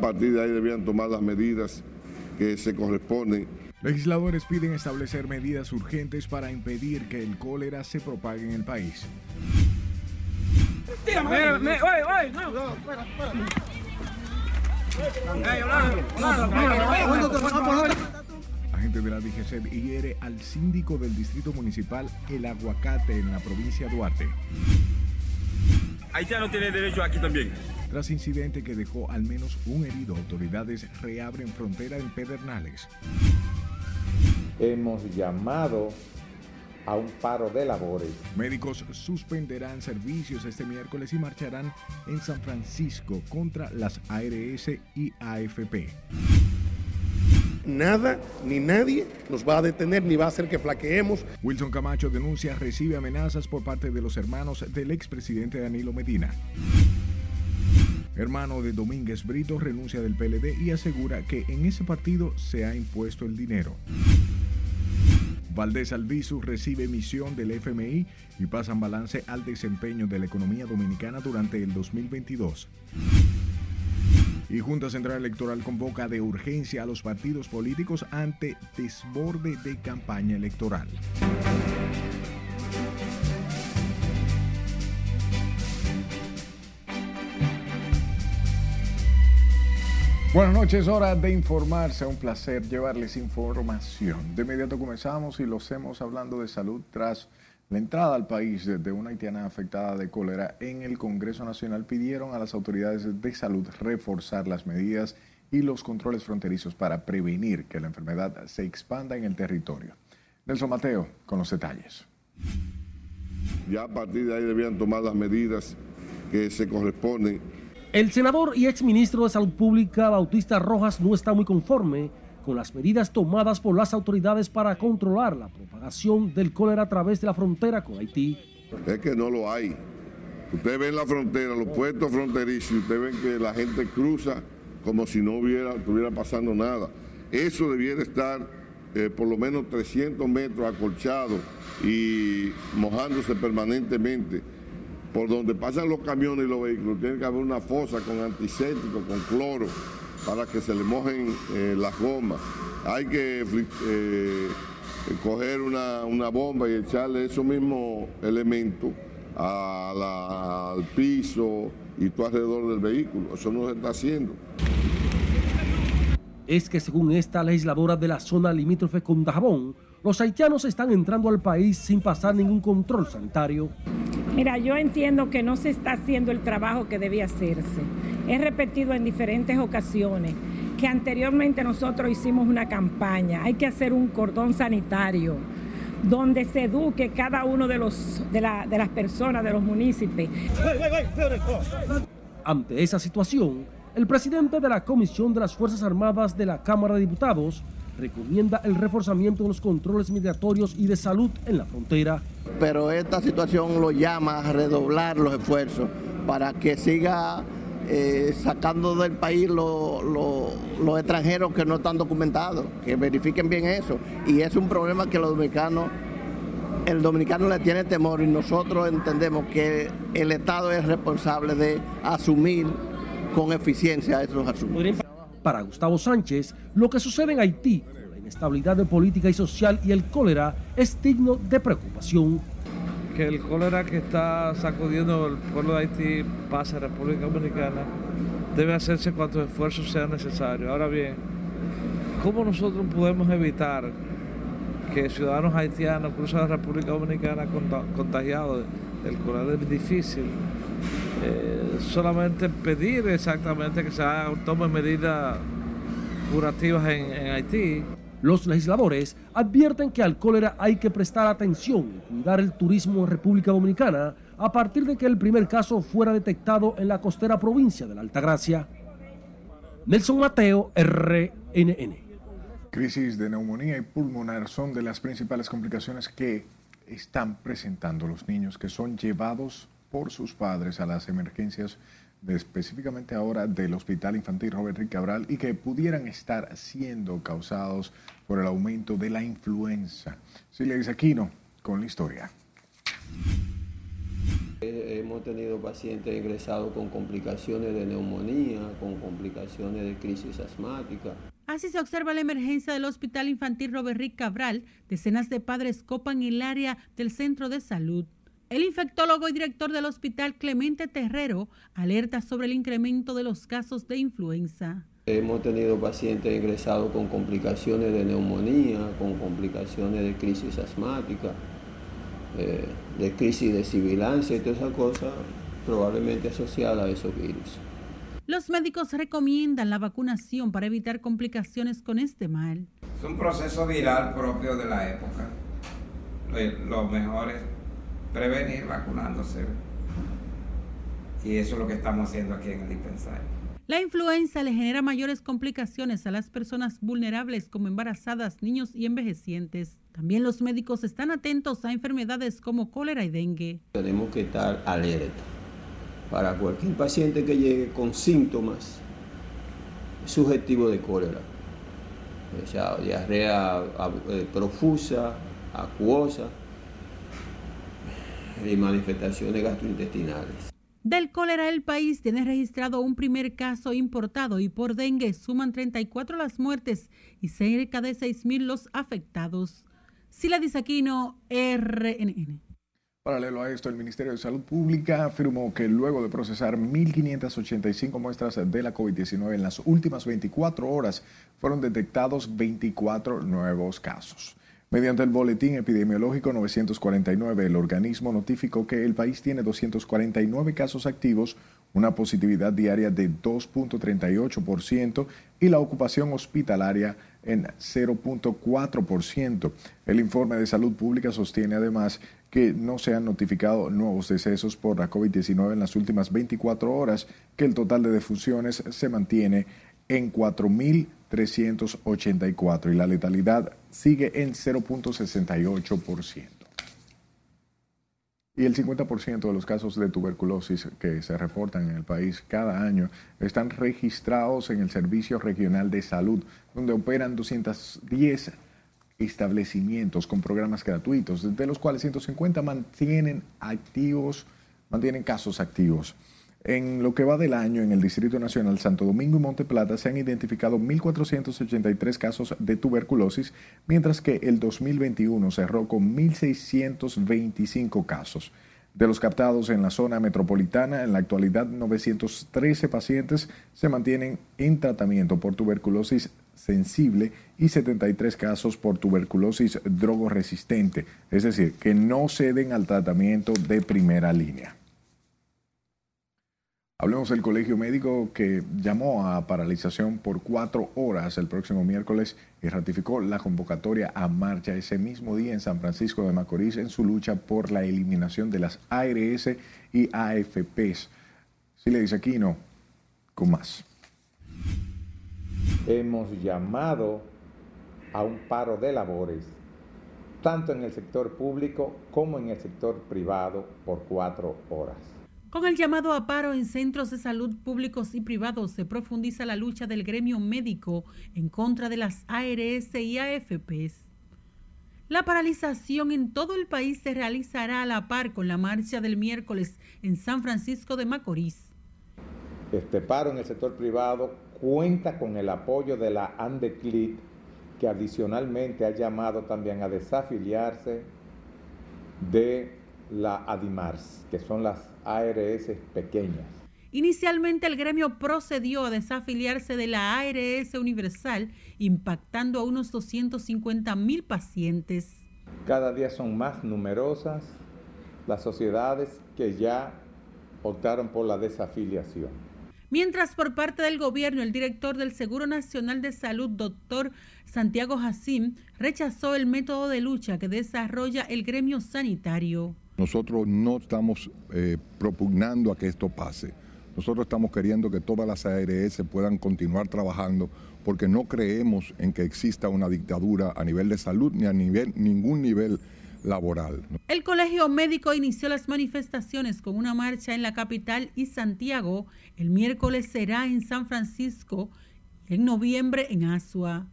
partir de ahí debían tomar las medidas que se corresponden. Legisladores piden establecer medidas urgentes para impedir que el cólera se propague en el país. Agente de la DGC hiere al síndico del distrito municipal El Aguacate en la provincia de Duarte. Haitiano tiene derecho aquí también. Tras incidente que dejó al menos un herido, autoridades reabren frontera en Pedernales. Hemos llamado a un paro de labores. Médicos suspenderán servicios este miércoles y marcharán en San Francisco contra las ARS y AFP. Nada ni nadie nos va a detener ni va a hacer que flaqueemos. Wilson Camacho denuncia recibe amenazas por parte de los hermanos del expresidente Danilo Medina. Hermano de Domínguez Brito renuncia del PLD y asegura que en ese partido se ha impuesto el dinero. Valdés Albizu recibe misión del FMI y pasan balance al desempeño de la economía dominicana durante el 2022. Y Junta Central Electoral convoca de urgencia a los partidos políticos ante desborde de campaña electoral. Buenas noches, hora de informarse. Un placer llevarles información. De inmediato comenzamos y lo hacemos hablando de salud tras la entrada al país de una haitiana afectada de cólera en el Congreso Nacional pidieron a las autoridades de salud reforzar las medidas y los controles fronterizos para prevenir que la enfermedad se expanda en el territorio. Nelson Mateo con los detalles. Ya a partir de ahí debían tomar las medidas que se corresponden el senador y exministro de Salud Pública, Bautista Rojas, no está muy conforme con las medidas tomadas por las autoridades para controlar la propagación del cólera a través de la frontera con Haití. Es que no lo hay. Usted ve en la frontera, los puestos fronterizos, usted ven que la gente cruza como si no hubiera, estuviera pasando nada. Eso debiera estar eh, por lo menos 300 metros acolchado y mojándose permanentemente por donde pasan los camiones y los vehículos, tiene que haber una fosa con antiséptico, con cloro, para que se le mojen eh, las gomas. Hay que eh, coger una, bomba y echarle esos mismos elementos al piso y todo alrededor del vehículo. Eso no se está haciendo. Es que según esta legisladora de la zona limítrofe con Dajabón, los haitianos están entrando al país sin pasar ningún control sanitario. Mira, yo entiendo que no se está haciendo el trabajo que debía hacerse. He repetido en diferentes ocasiones que anteriormente nosotros hicimos una campaña. Hay que hacer un cordón sanitario donde se eduque cada uno de, los, de, de las personas, de los municipios. Ante esa situación, el presidente de la Comisión de las Fuerzas Armadas de la Cámara de Diputados, recomienda el reforzamiento de los controles migratorios y de salud en la frontera. Pero esta situación lo llama a redoblar los esfuerzos para que siga eh, sacando del país los extranjeros que no están documentados, que verifiquen bien eso. Y es un problema que los dominicanos, el dominicano le tiene temor y nosotros entendemos que el Estado es responsable de asumir con eficiencia esos asuntos. Para Gustavo Sánchez, lo que sucede en Haití, la inestabilidad política y social y el cólera, es digno de preocupación. Que el cólera que está sacudiendo el pueblo de Haití pase a República Dominicana debe hacerse cuantos esfuerzos sean necesarios. Ahora bien, ¿cómo nosotros podemos evitar que ciudadanos haitianos crucen la República Dominicana contagiados del cólera? Es difícil. Eh, solamente pedir exactamente que se tomen medidas curativas en, Haití. Los legisladores advierten que al cólera hay que prestar atención y cuidar el turismo en República Dominicana a partir de que el primer caso fuera detectado en la costera provincia de la Altagracia. Nelson Mateo, RNN. Crisis de neumonía y pulmonar son de las principales complicaciones que están presentando los niños que son llevados por sus padres a las emergencias específicamente ahora del Hospital Infantil Robert Rick Cabral y que pudieran estar siendo causados por el aumento de la influenza. Silvia Aquino con la historia. Hemos tenido pacientes ingresados con complicaciones de neumonía, con complicaciones de crisis asmática. Así se observa la emergencia del Hospital Infantil Robert Rick Cabral. Decenas de padres copan el área del centro de salud. El infectólogo y director del hospital Clemente Terrero alerta sobre el incremento de los casos de influenza. Hemos tenido pacientes ingresados con complicaciones de neumonía, con complicaciones de crisis asmática, eh, de crisis de sibilancia y todas esas cosas probablemente asociadas a esos virus. Los médicos recomiendan la vacunación para evitar complicaciones con este mal. Es un proceso viral propio de la época. Lo mejor es prevenir vacunándose. Y eso es lo que estamos haciendo aquí en el dispensario. La influenza le genera mayores complicaciones a las personas vulnerables como embarazadas, niños y envejecientes. También los médicos están atentos a enfermedades como cólera y dengue. Tenemos que estar alerta para cualquier paciente que llegue con síntomas subjetivos de cólera. O sea, diarrea eh, profusa, acuosa y manifestaciones gastrointestinales. Del cólera, el país tiene registrado un primer caso importado y por dengue suman 34 las muertes y cerca de 6.000 los afectados. Sila Disaquino, RNN. Paralelo a esto, el Ministerio de Salud Pública afirmó que luego de procesar 1.585 muestras de la COVID-19 en las últimas 24 horas, fueron detectados 24 nuevos casos. Mediante el boletín epidemiológico 949, el organismo notificó que el país tiene 249 casos activos, una positividad diaria de 2.38% y la ocupación hospitalaria en 0.4%. El informe de salud pública sostiene además que no se han notificado nuevos decesos por la COVID-19 en las últimas 24 horas, que el total de defunciones se mantiene en 4.384 y la letalidad sigue en 0.68%. Y el 50% de los casos de tuberculosis que se reportan en el país cada año están registrados en el Servicio Regional de Salud, donde operan 210 establecimientos con programas gratuitos, de los cuales 150 mantienen activos, mantienen casos activos. En lo que va del año, en el Distrito Nacional Santo Domingo y Monte Plata se han identificado 1.483 casos de tuberculosis, mientras que el 2021 cerró con 1.625 casos. De los captados en la zona metropolitana, en la actualidad 913 pacientes se mantienen en tratamiento por tuberculosis sensible y 73 casos por tuberculosis drogoresistente, es decir, que no ceden al tratamiento de primera línea. Hablemos del colegio médico que llamó a paralización por cuatro horas el próximo miércoles y ratificó la convocatoria a marcha ese mismo día en San Francisco de Macorís en su lucha por la eliminación de las ARS y AFPs. Si le dice aquí no, con más. Hemos llamado a un paro de labores, tanto en el sector público como en el sector privado, por cuatro horas. Con el llamado a paro en centros de salud públicos y privados se profundiza la lucha del gremio médico en contra de las ARS y AFPs. La paralización en todo el país se realizará a la par con la marcha del miércoles en San Francisco de Macorís. Este paro en el sector privado cuenta con el apoyo de la ANDECLIT, que adicionalmente ha llamado también a desafiliarse de la ADIMARS, que son las ARS pequeñas. Inicialmente el gremio procedió a desafiliarse de la ARS Universal, impactando a unos 250 mil pacientes. Cada día son más numerosas las sociedades que ya optaron por la desafiliación. Mientras por parte del gobierno, el director del Seguro Nacional de Salud, doctor Santiago Jacim, rechazó el método de lucha que desarrolla el gremio sanitario. Nosotros no estamos eh, propugnando a que esto pase. Nosotros estamos queriendo que todas las ARS puedan continuar trabajando porque no creemos en que exista una dictadura a nivel de salud ni a nivel, ningún nivel laboral. El Colegio Médico inició las manifestaciones con una marcha en la capital y Santiago. El miércoles será en San Francisco, en noviembre en Asua.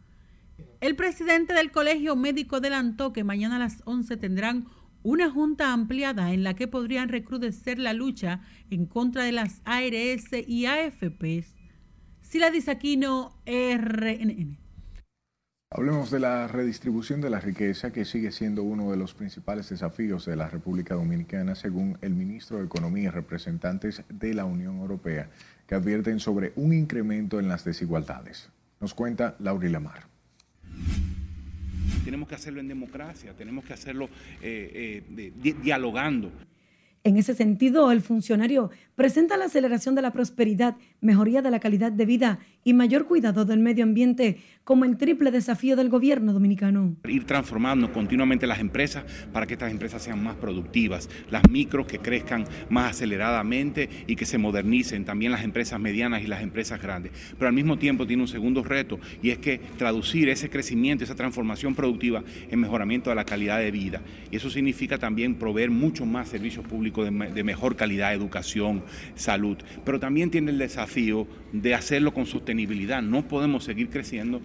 El presidente del Colegio Médico adelantó que mañana a las 11 tendrán una junta ampliada en la que podrían recrudecer la lucha en contra de las ARS y AFPs. Sila Disaquino, RNN. Hablemos de la redistribución de la riqueza, que sigue siendo uno de los principales desafíos de la República Dominicana, según el ministro de Economía y representantes de la Unión Europea, que advierten sobre un incremento en las desigualdades. Nos cuenta Laura Lamar. Tenemos que hacerlo en democracia, tenemos que hacerlo eh, eh, dialogando. En ese sentido, el funcionario presenta la aceleración de la prosperidad, mejoría de la calidad de vida y mayor cuidado del medio ambiente como el triple desafío del gobierno dominicano. Ir transformando continuamente las empresas para que estas empresas sean más productivas, las micros que crezcan más aceleradamente y que se modernicen, también las empresas medianas y las empresas grandes. Pero al mismo tiempo tiene un segundo reto y es que traducir ese crecimiento, esa transformación productiva en mejoramiento de la calidad de vida. Y eso significa también proveer mucho más servicios públicos de, de mejor calidad, educación, salud. Pero también tiene el desafío de hacerlo con No podemos seguir creciendo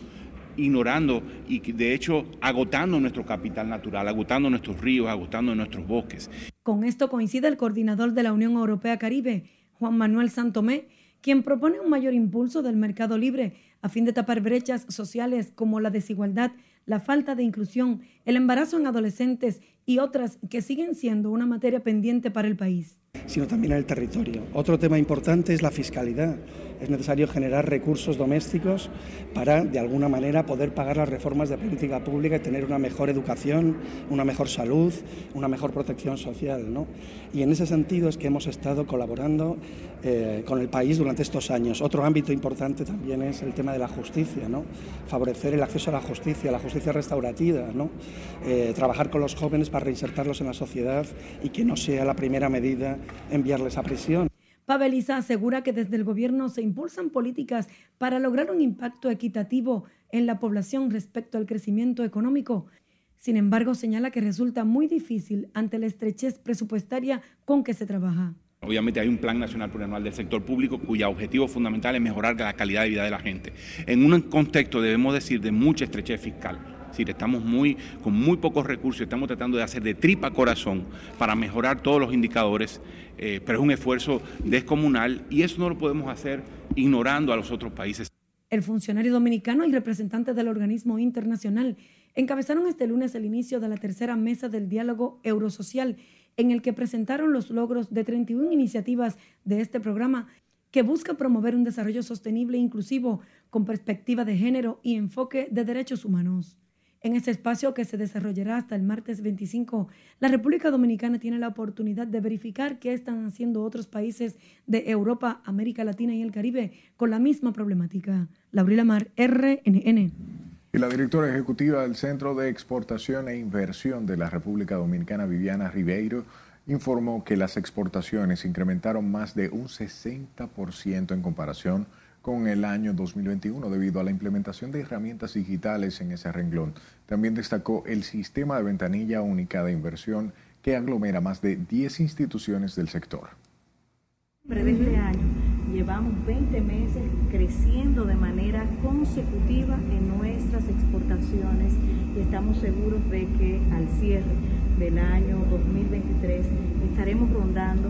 ignorando y de hecho agotando nuestro capital natural, agotando nuestros ríos, agotando nuestros bosques. Con esto coincide el coordinador de la Unión Europea Caribe, Juan Manuel Santomé, quien propone un mayor impulso del mercado libre a fin de tapar brechas sociales como la desigualdad, la falta de inclusión, el embarazo en adolescentes y otras que siguen siendo una materia pendiente para el país. Sino también en el territorio. Otro tema importante es la fiscalidad es necesario generar recursos domésticos para, de alguna manera, poder pagar las reformas de política pública y tener una mejor educación, una mejor salud, una mejor protección social. ¿no? Y en ese sentido es que hemos estado colaborando eh, con el país durante estos años. Otro ámbito importante también es el tema de la justicia, ¿no? favorecer el acceso a la justicia, la justicia restaurativa, ¿no? Eh, trabajar con los jóvenes para reinsertarlos en la sociedad y que no sea la primera medida enviarles a prisión. Pabeliza asegura que desde el gobierno se impulsan políticas para lograr un impacto equitativo en la población respecto al crecimiento económico. Sin embargo, señala que resulta muy difícil ante la estrechez presupuestaria con que se trabaja. Obviamente hay un plan nacional plurianual del sector público cuyo objetivo fundamental es mejorar la calidad de vida de la gente. En un contexto, debemos decir, de mucha estrechez fiscal estamos muy, con muy pocos recursos, estamos tratando de hacer de tripa corazón para mejorar todos los indicadores, eh, pero es un esfuerzo descomunal y eso no lo podemos hacer ignorando a los otros países. El funcionario dominicano y representante del organismo internacional encabezaron este lunes el inicio de la tercera mesa del diálogo eurosocial, en el que presentaron los logros de 31 iniciativas de este programa que busca promover un desarrollo sostenible e inclusivo con perspectiva de género y enfoque de derechos humanos. En este espacio que se desarrollará hasta el martes 25, la República Dominicana tiene la oportunidad de verificar qué están haciendo otros países de Europa, América Latina y el Caribe con la misma problemática. Laurila Mar, RNN. Y la directora ejecutiva del Centro de Exportación e Inversión de la República Dominicana, Viviana Ribeiro, informó que las exportaciones incrementaron más de un 60% en comparación con el año 2021 debido a la implementación de herramientas digitales en ese renglón. También destacó el sistema de ventanilla única de inversión que aglomera más de 10 instituciones del sector. De este año llevamos 20 meses creciendo de manera consecutiva en nuestras exportaciones y estamos seguros de que al cierre del año 2023 estaremos rondando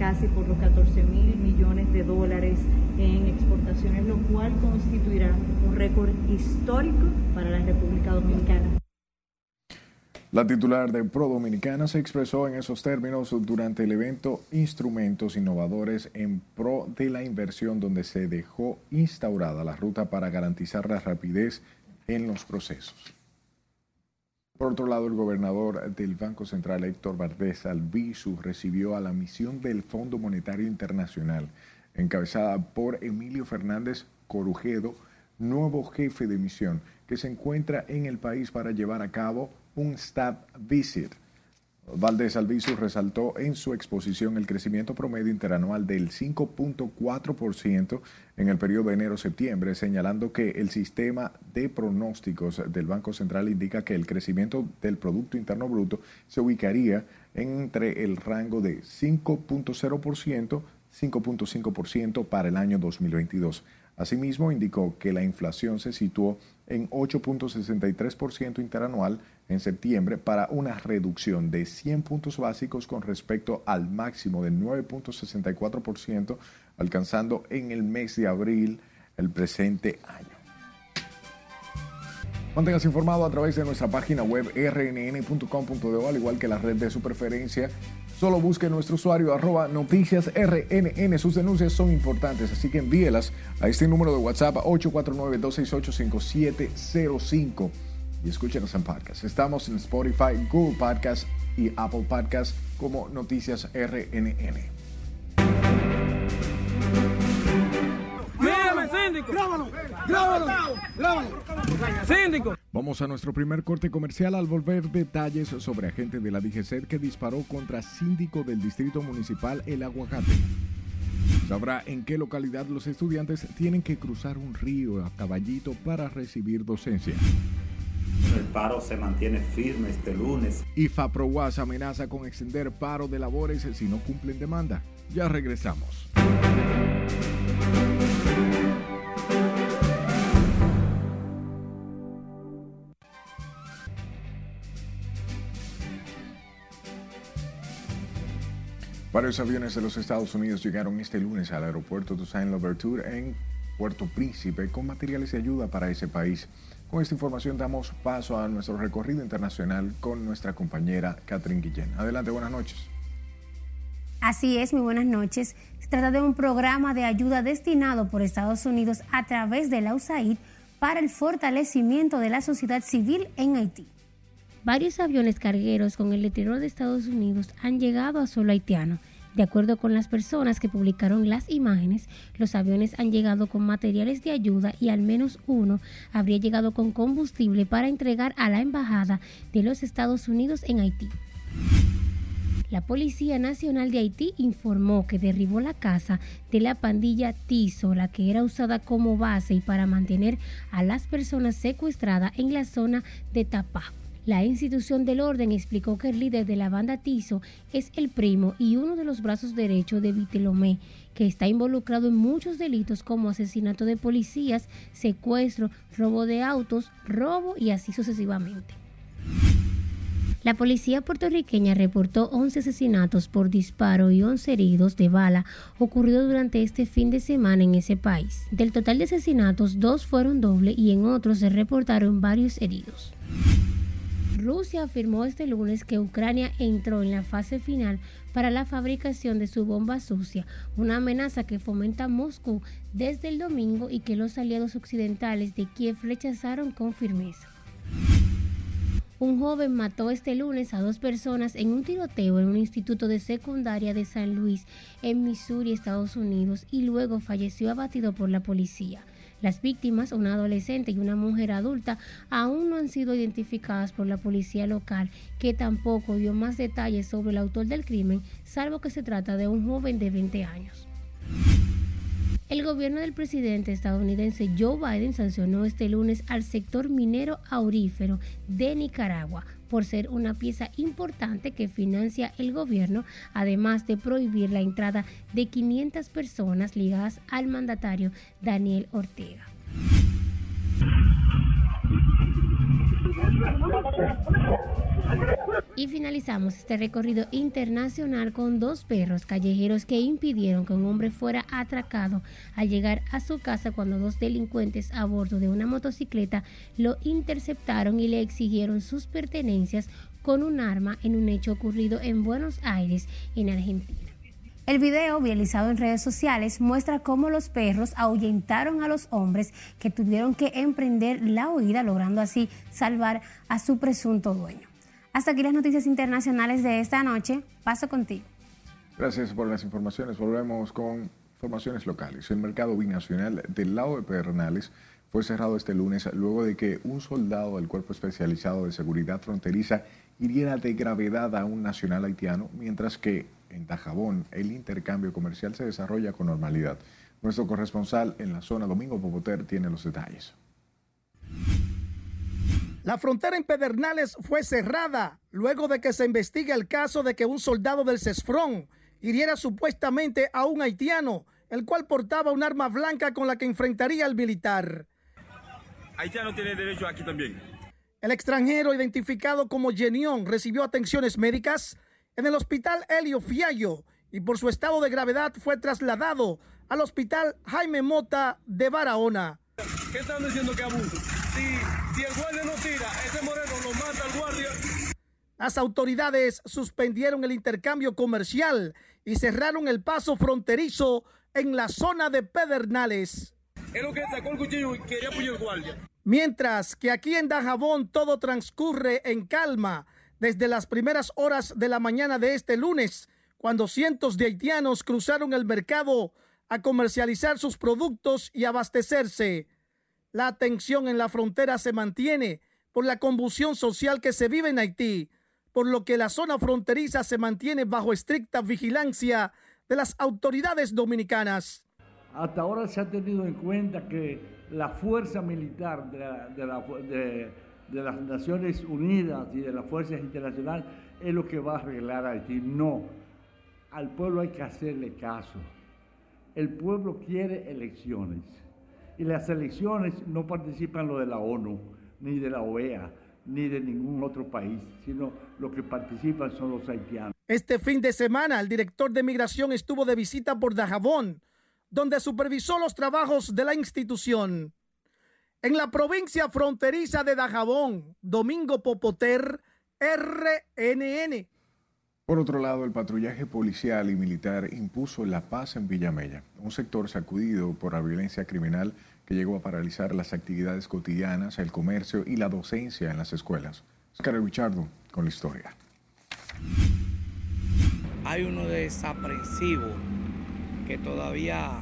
casi por los 14 mil millones de dólares en exportaciones, lo cual constituirá un récord histórico para la República Dominicana. La titular de Pro Dominicana se expresó en esos términos durante el evento Instrumentos Innovadores en Pro de la Inversión, donde se dejó instaurada la ruta para garantizar la rapidez en los procesos. Por otro lado, el gobernador del Banco Central, Héctor Valdés Albizu, recibió a la misión del Fondo Monetario Internacional, encabezada por Emilio Fernández Corujedo, nuevo jefe de misión, que se encuentra en el país para llevar a cabo un staff visit Valdés Albizu resaltó en su exposición el crecimiento promedio interanual del 5.4% en el periodo de enero-septiembre, señalando que el sistema de pronósticos del Banco Central indica que el crecimiento del Producto Interno Bruto se ubicaría entre el rango de 5.0%, 5.5% para el año 2022. Asimismo, indicó que la inflación se situó en 8.63% interanual en septiembre para una reducción de 100 puntos básicos con respecto al máximo de 9.64% alcanzando en el mes de abril el presente año. Manténgase informado a través de nuestra página web rnn.com.do, al igual que la red de su preferencia. Solo busque nuestro usuario arroba noticias RNN. Sus denuncias son importantes, así que envíelas a este número de WhatsApp 849-268-5705 y escúchenos en podcast. Estamos en Spotify, Google Podcast y Apple Podcast como Noticias RNN. Síndico. Vamos a nuestro primer corte comercial al volver detalles sobre agente de la DGCED que disparó contra síndico del Distrito Municipal El Aguacate. Sabrá en qué localidad los estudiantes tienen que cruzar un río a caballito para recibir docencia. El paro se mantiene firme este lunes. Y FAPROWAS amenaza con extender paro de labores si no cumplen demanda. Ya regresamos. Varios aviones de los Estados Unidos llegaron este lunes al aeropuerto de Saint-Louverture en Puerto Príncipe con materiales de ayuda para ese país. Con esta información damos paso a nuestro recorrido internacional con nuestra compañera Catherine Guillén. Adelante, buenas noches. Así es, muy buenas noches. Se trata de un programa de ayuda destinado por Estados Unidos a través de la USAID para el fortalecimiento de la sociedad civil en Haití. Varios aviones cargueros con el letrero de Estados Unidos han llegado a suelo haitiano. De acuerdo con las personas que publicaron las imágenes, los aviones han llegado con materiales de ayuda y al menos uno habría llegado con combustible para entregar a la Embajada de los Estados Unidos en Haití. La Policía Nacional de Haití informó que derribó la casa de la pandilla Tizo, la que era usada como base y para mantener a las personas secuestradas en la zona de Tapá. La institución del orden explicó que el líder de la banda Tizo es el primo y uno de los brazos derechos de Vitelomé, que está involucrado en muchos delitos como asesinato de policías, secuestro, robo de autos, robo y así sucesivamente. La policía puertorriqueña reportó 11 asesinatos por disparo y 11 heridos de bala ocurridos durante este fin de semana en ese país. Del total de asesinatos, dos fueron doble y en otros se reportaron varios heridos. Rusia afirmó este lunes que Ucrania entró en la fase final para la fabricación de su bomba sucia, una amenaza que fomenta Moscú desde el domingo y que los aliados occidentales de Kiev rechazaron con firmeza. Un joven mató este lunes a dos personas en un tiroteo en un instituto de secundaria de San Luis, en Missouri, Estados Unidos, y luego falleció abatido por la policía. Las víctimas, una adolescente y una mujer adulta, aún no han sido identificadas por la policía local, que tampoco dio más detalles sobre el autor del crimen, salvo que se trata de un joven de 20 años. El gobierno del presidente estadounidense Joe Biden sancionó este lunes al sector minero aurífero de Nicaragua por ser una pieza importante que financia el gobierno, además de prohibir la entrada de 500 personas ligadas al mandatario Daniel Ortega. Y finalizamos este recorrido internacional con dos perros callejeros que impidieron que un hombre fuera atracado al llegar a su casa cuando dos delincuentes a bordo de una motocicleta lo interceptaron y le exigieron sus pertenencias con un arma en un hecho ocurrido en Buenos Aires, en Argentina. El video, realizado en redes sociales, muestra cómo los perros ahuyentaron a los hombres que tuvieron que emprender la huida, logrando así salvar a su presunto dueño. Hasta aquí las noticias internacionales de esta noche. Paso contigo. Gracias por las informaciones. Volvemos con informaciones locales. El mercado binacional del lado de Pedernales fue cerrado este lunes luego de que un soldado del Cuerpo Especializado de Seguridad Fronteriza hiriera de gravedad a un nacional haitiano, mientras que en Tajabón el intercambio comercial se desarrolla con normalidad. Nuestro corresponsal en la zona, Domingo Popoter, tiene los detalles. La frontera en Pedernales fue cerrada luego de que se investigue el caso de que un soldado del CESFRON hiriera supuestamente a un haitiano, el cual portaba un arma blanca con la que enfrentaría al militar. Haitiano tiene derecho aquí también. El extranjero identificado como Genión recibió atenciones médicas en el hospital Helio Fiallo y por su estado de gravedad fue trasladado al hospital Jaime Mota de Barahona. ¿Qué están diciendo que abuso? Si, si el guardia no tira, ese moreno lo mata al guardia. Las autoridades suspendieron el intercambio comercial y cerraron el paso fronterizo en la zona de Pedernales. Es lo que sacó el cuchillo y quería apoyar el guardia. Mientras que aquí en Dajabón todo transcurre en calma desde las primeras horas de la mañana de este lunes, cuando cientos de haitianos cruzaron el mercado a comercializar sus productos y abastecerse. La tensión en la frontera se mantiene por la convulsión social que se vive en Haití, por lo que la zona fronteriza se mantiene bajo estricta vigilancia de las autoridades dominicanas. Hasta ahora se ha tenido en cuenta que la fuerza militar de, las Naciones Unidas y de las fuerzas internacionales es lo que va a arreglar a Haití. No, al pueblo hay que hacerle caso. El pueblo quiere elecciones y las elecciones no participan lo de la ONU ni de la OEA ni de ningún otro país, sino lo que participan son los haitianos. Este fin de semana, el director de migración estuvo de visita por Dajabón, donde supervisó los trabajos de la institución. En la provincia fronteriza de Dajabón, Domingo Popoter, RNN. Por otro lado, el patrullaje policial y militar impuso la paz en Villamella, un sector sacudido por la violencia criminal que llegó a paralizar las actividades cotidianas, el comercio y la docencia en las escuelas. Oscar Richardo con la historia. Hay uno desaprensivo que todavía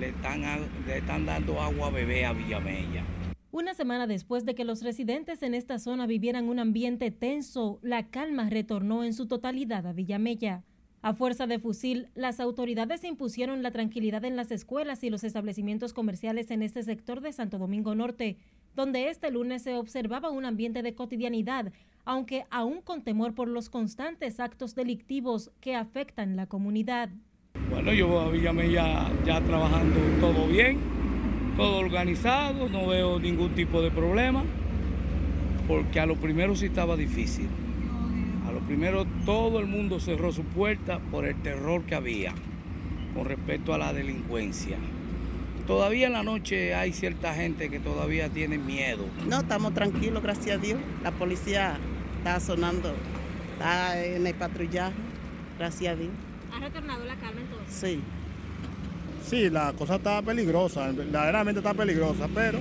le están, le están dando agua a bebé a Villamella. Una semana después de que los residentes en esta zona vivieran un ambiente tenso, la calma retornó en su totalidad a Villamella. A fuerza de fusil, las autoridades impusieron la tranquilidad en las escuelas y los establecimientos comerciales en este sector de Santo Domingo Norte, donde este lunes se observaba un ambiente de cotidianidad, aunque aún con temor por los constantes actos delictivos que afectan la comunidad. Bueno, yo a Villamella ya trabajando todo bien, todo organizado, no veo ningún tipo de problema, porque a lo primero sí estaba difícil. A lo primero todo el mundo cerró su puerta por el terror que había con respecto a la delincuencia. Todavía en la noche hay cierta gente que todavía tiene miedo. No, estamos tranquilos, gracias a Dios. La policía está sonando, está en el patrullaje, gracias a Dios. ¿Ha retornado la calma entonces? Sí. Sí, la cosa está peligrosa, verdaderamente está peligrosa, pero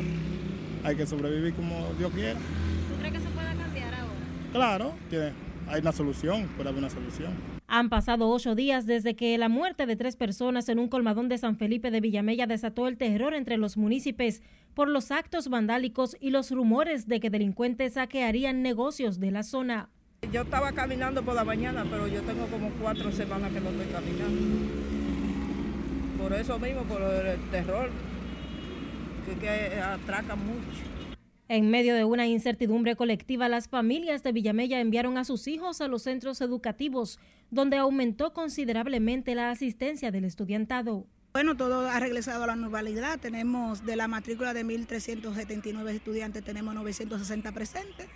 hay que sobrevivir como Dios quiera. ¿Tú crees que se pueda cambiar ahora? Claro, que hay una solución, puede haber una solución. Han pasado ocho días desde que la muerte de tres personas en un colmadón de San Felipe de Villamella desató el terror entre los municipios por los actos vandálicos y los rumores de que delincuentes saquearían negocios de la zona. Yo estaba caminando por la mañana, pero yo tengo como cuatro semanas que no estoy caminando por eso mismo, por el terror, que, que atraca mucho. En medio de una incertidumbre colectiva, las familias de Villamella enviaron a sus hijos a los centros educativos, donde aumentó considerablemente la asistencia del estudiantado. Bueno, todo ha regresado a la normalidad. Tenemos de la matrícula de 1.379 estudiantes, tenemos 960 presentes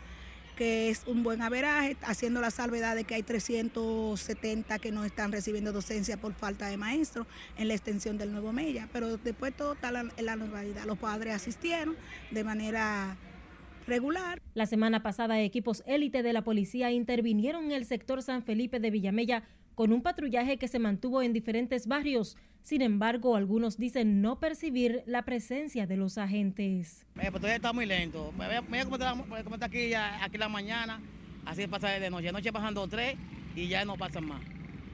que es un buen averaje, haciendo la salvedad de que hay 370 que no están recibiendo docencia por falta de maestros en la extensión del Nuevo Mella, pero después todo está en la normalidad. Los padres asistieron de manera regular. La semana pasada equipos élite de la policía intervinieron en el sector San Felipe de Villamella con un patrullaje que se mantuvo en diferentes barrios. Sin embargo, algunos dicen no percibir la presencia de los agentes. Eh, pues todavía está muy lento. Mira cómo está, aquí, aquí la mañana, así pasa de noche. De noche pasando tres y ya no pasan más.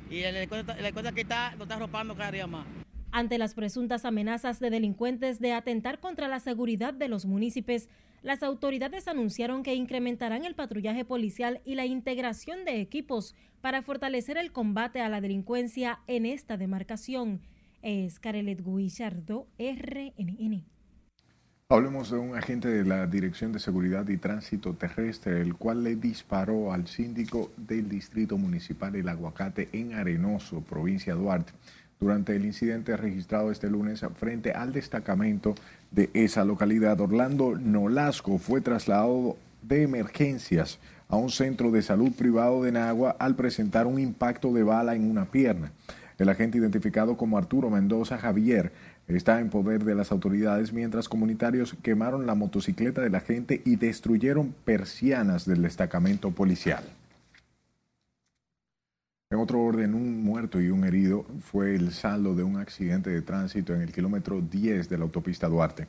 Y la cosa que está, lo está arropando cada día más. Ante las presuntas amenazas de delincuentes de atentar contra la seguridad de los municipios, las autoridades anunciaron que incrementarán el patrullaje policial y la integración de equipos para fortalecer el combate a la delincuencia en esta demarcación. Es Carelet Guillardo, RNN. Hablemos de un agente de la Dirección de Seguridad y Tránsito Terrestre, el cual le disparó al síndico del Distrito Municipal El Aguacate en Arenoso, provincia Duarte. durante el incidente registrado este lunes frente al destacamento de esa localidad. Orlando Nolasco fue trasladado de emergencias a un centro de salud privado de Nagua al presentar un impacto de bala en una pierna. El agente identificado como Arturo Mendoza Javier está en poder de las autoridades mientras comunitarios quemaron la motocicleta del agente y destruyeron persianas del destacamento policial. En otro orden, un muerto y un herido fue el saldo de un accidente de tránsito en el kilómetro 10 de la autopista Duarte.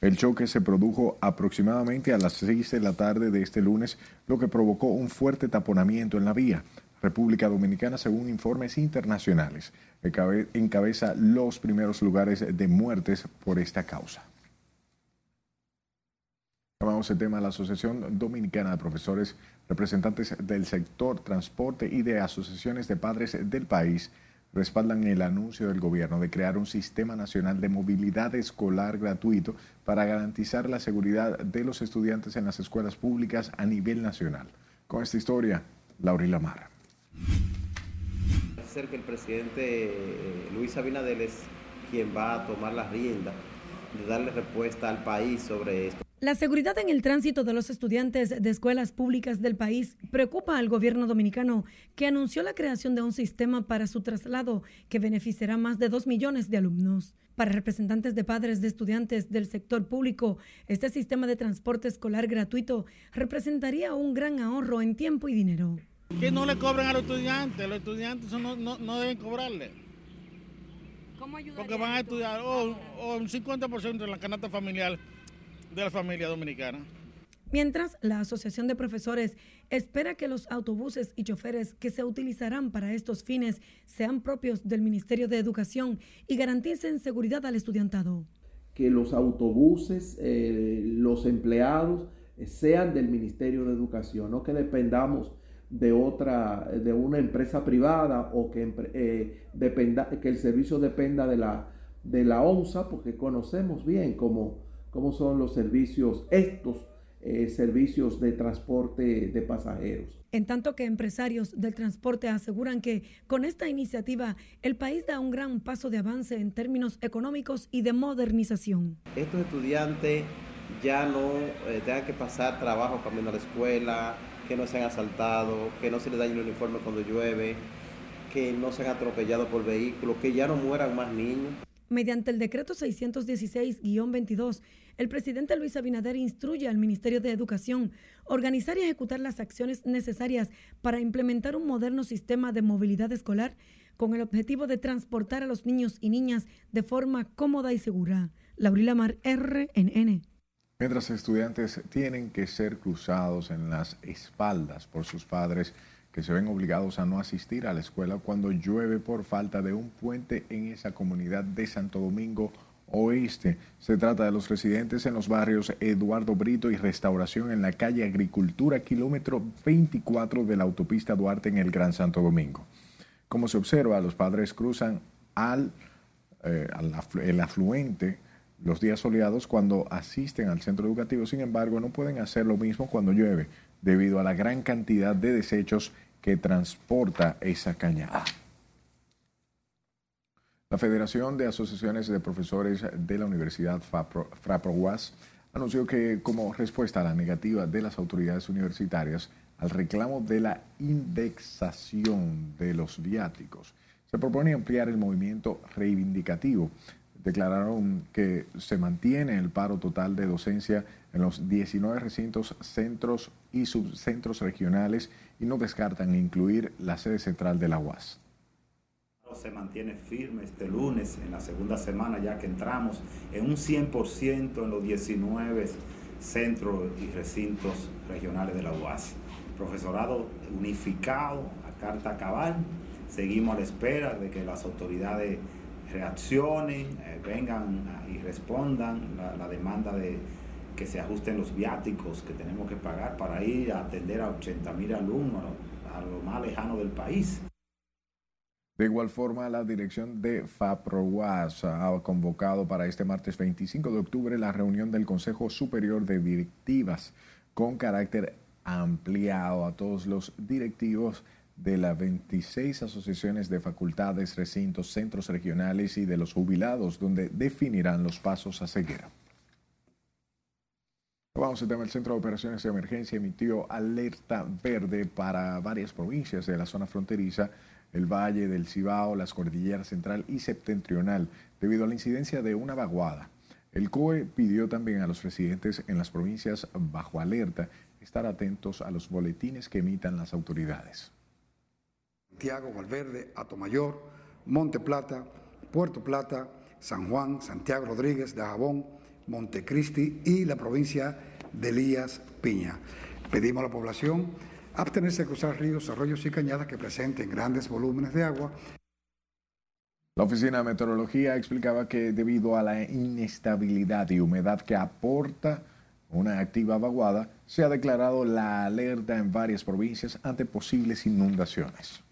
El choque se produjo aproximadamente a las 6 de la tarde de este lunes, lo que provocó un fuerte taponamiento en la vía. República Dominicana, según informes internacionales, encabeza los primeros lugares de muertes por esta causa. Vamos el tema de la Asociación Dominicana de Profesores, representantes del sector transporte y de asociaciones de padres del país respaldan el anuncio del gobierno de crear un sistema nacional de movilidad escolar gratuito para garantizar la seguridad de los estudiantes en las escuelas públicas a nivel nacional. Con esta historia, Laurila Mara. Ser que el presidente eh, Luis Abinader es quien va a tomar la rienda de darle respuesta al país sobre esto. La seguridad en el tránsito de los estudiantes de escuelas públicas del país preocupa al gobierno dominicano, que anunció la creación de un sistema para su traslado que beneficiará más de dos millones de alumnos. Para representantes de padres de estudiantes del sector público, este sistema de transporte escolar gratuito representaría un gran ahorro en tiempo y dinero. Que no le cobren a los estudiantes, los estudiantes no, deben cobrarle. ¿Cómo Porque van a estudiar o, o un 50% de la canasta familiar de la familia dominicana. Mientras, la Asociación de Profesores espera que los autobuses y choferes que se utilizarán para estos fines sean propios del Ministerio de Educación y garanticen seguridad al estudiantado. Que los autobuses, eh, los empleados eh, sean del Ministerio de Educación, no que dependamos de otra, de una empresa privada o que, eh, dependa, que el servicio dependa de la, de la ONSA, porque conocemos bien cómo cómo son los servicios, estos eh, servicios de transporte de pasajeros. En tanto que empresarios del transporte aseguran que con esta iniciativa el país da un gran paso de avance en términos económicos y de modernización. Estos estudiantes ya no eh, tengan que pasar trabajo camino a la escuela, que no sean asaltados, que no se les dañe el uniforme cuando llueve, que no sean atropellados por vehículos, que ya no mueran más niños. Mediante el decreto 616-22, el presidente Luis Abinader instruye al Ministerio de Educación organizar y ejecutar las acciones necesarias para implementar un moderno sistema de movilidad escolar con el objetivo de transportar a los niños y niñas de forma cómoda y segura. Laurila Mar, RNN. Mientras estudiantes tienen que ser cruzados en las espaldas por sus padres, que se ven obligados a no asistir a la escuela cuando llueve por falta de un puente en esa comunidad de Santo Domingo Oeste. Se trata de los residentes en los barrios Eduardo Brito y Restauración en la calle Agricultura, kilómetro 24 de la autopista Duarte en el Gran Santo Domingo. Como se observa, los padres cruzan al, eh, el afluente los días soleados cuando asisten al centro educativo, sin embargo, no pueden hacer lo mismo cuando llueve debido a la gran cantidad de desechos que transporta esa cañada. La Federación de Asociaciones de Profesores de la Universidad FRAPROWAS anunció que como respuesta a la negativa de las autoridades universitarias al reclamo de la indexación de los viáticos, se propone ampliar el movimiento reivindicativo declararon que se mantiene el paro total de docencia en los 19 recintos, centros y subcentros regionales y no descartan incluir la sede central de la UAS. Se mantiene firme este lunes, en la segunda semana ya que entramos en un 100% en los 19 centros y recintos regionales de la UAS. Profesorado unificado a carta cabal. Seguimos a la espera de que las autoridades reaccionen, eh, vengan y respondan la, demanda de que se ajusten los viáticos que tenemos que pagar para ir a atender a 80 mil alumnos a lo más lejano del país. De igual forma, la dirección de FAPROWAS ha convocado para este martes 25 de octubre la reunión del Consejo Superior de Directivas con carácter ampliado a todos los directivos de las 26 asociaciones de facultades, recintos, centros regionales y de los jubilados, donde definirán los pasos a seguir. Vamos al tema. El Centro de Operaciones de Emergencia emitió alerta verde para varias provincias de la zona fronteriza, el Valle del Cibao, las Cordilleras Central y Septentrional, debido a la incidencia de una vaguada. El COE pidió también a los residentes en las provincias bajo alerta estar atentos a los boletines que emitan las autoridades. Santiago, Valverde, Atomayor, Monte Plata, Puerto Plata, San Juan, Santiago Rodríguez, Dajabón, Montecristi y la provincia de Elías Piña. Pedimos a la población abstenerse de cruzar ríos, arroyos y cañadas que presenten grandes volúmenes de agua. La Oficina de Meteorología explicaba que debido a la inestabilidad y humedad que aporta una activa vaguada, se ha declarado la alerta en varias provincias ante posibles inundaciones.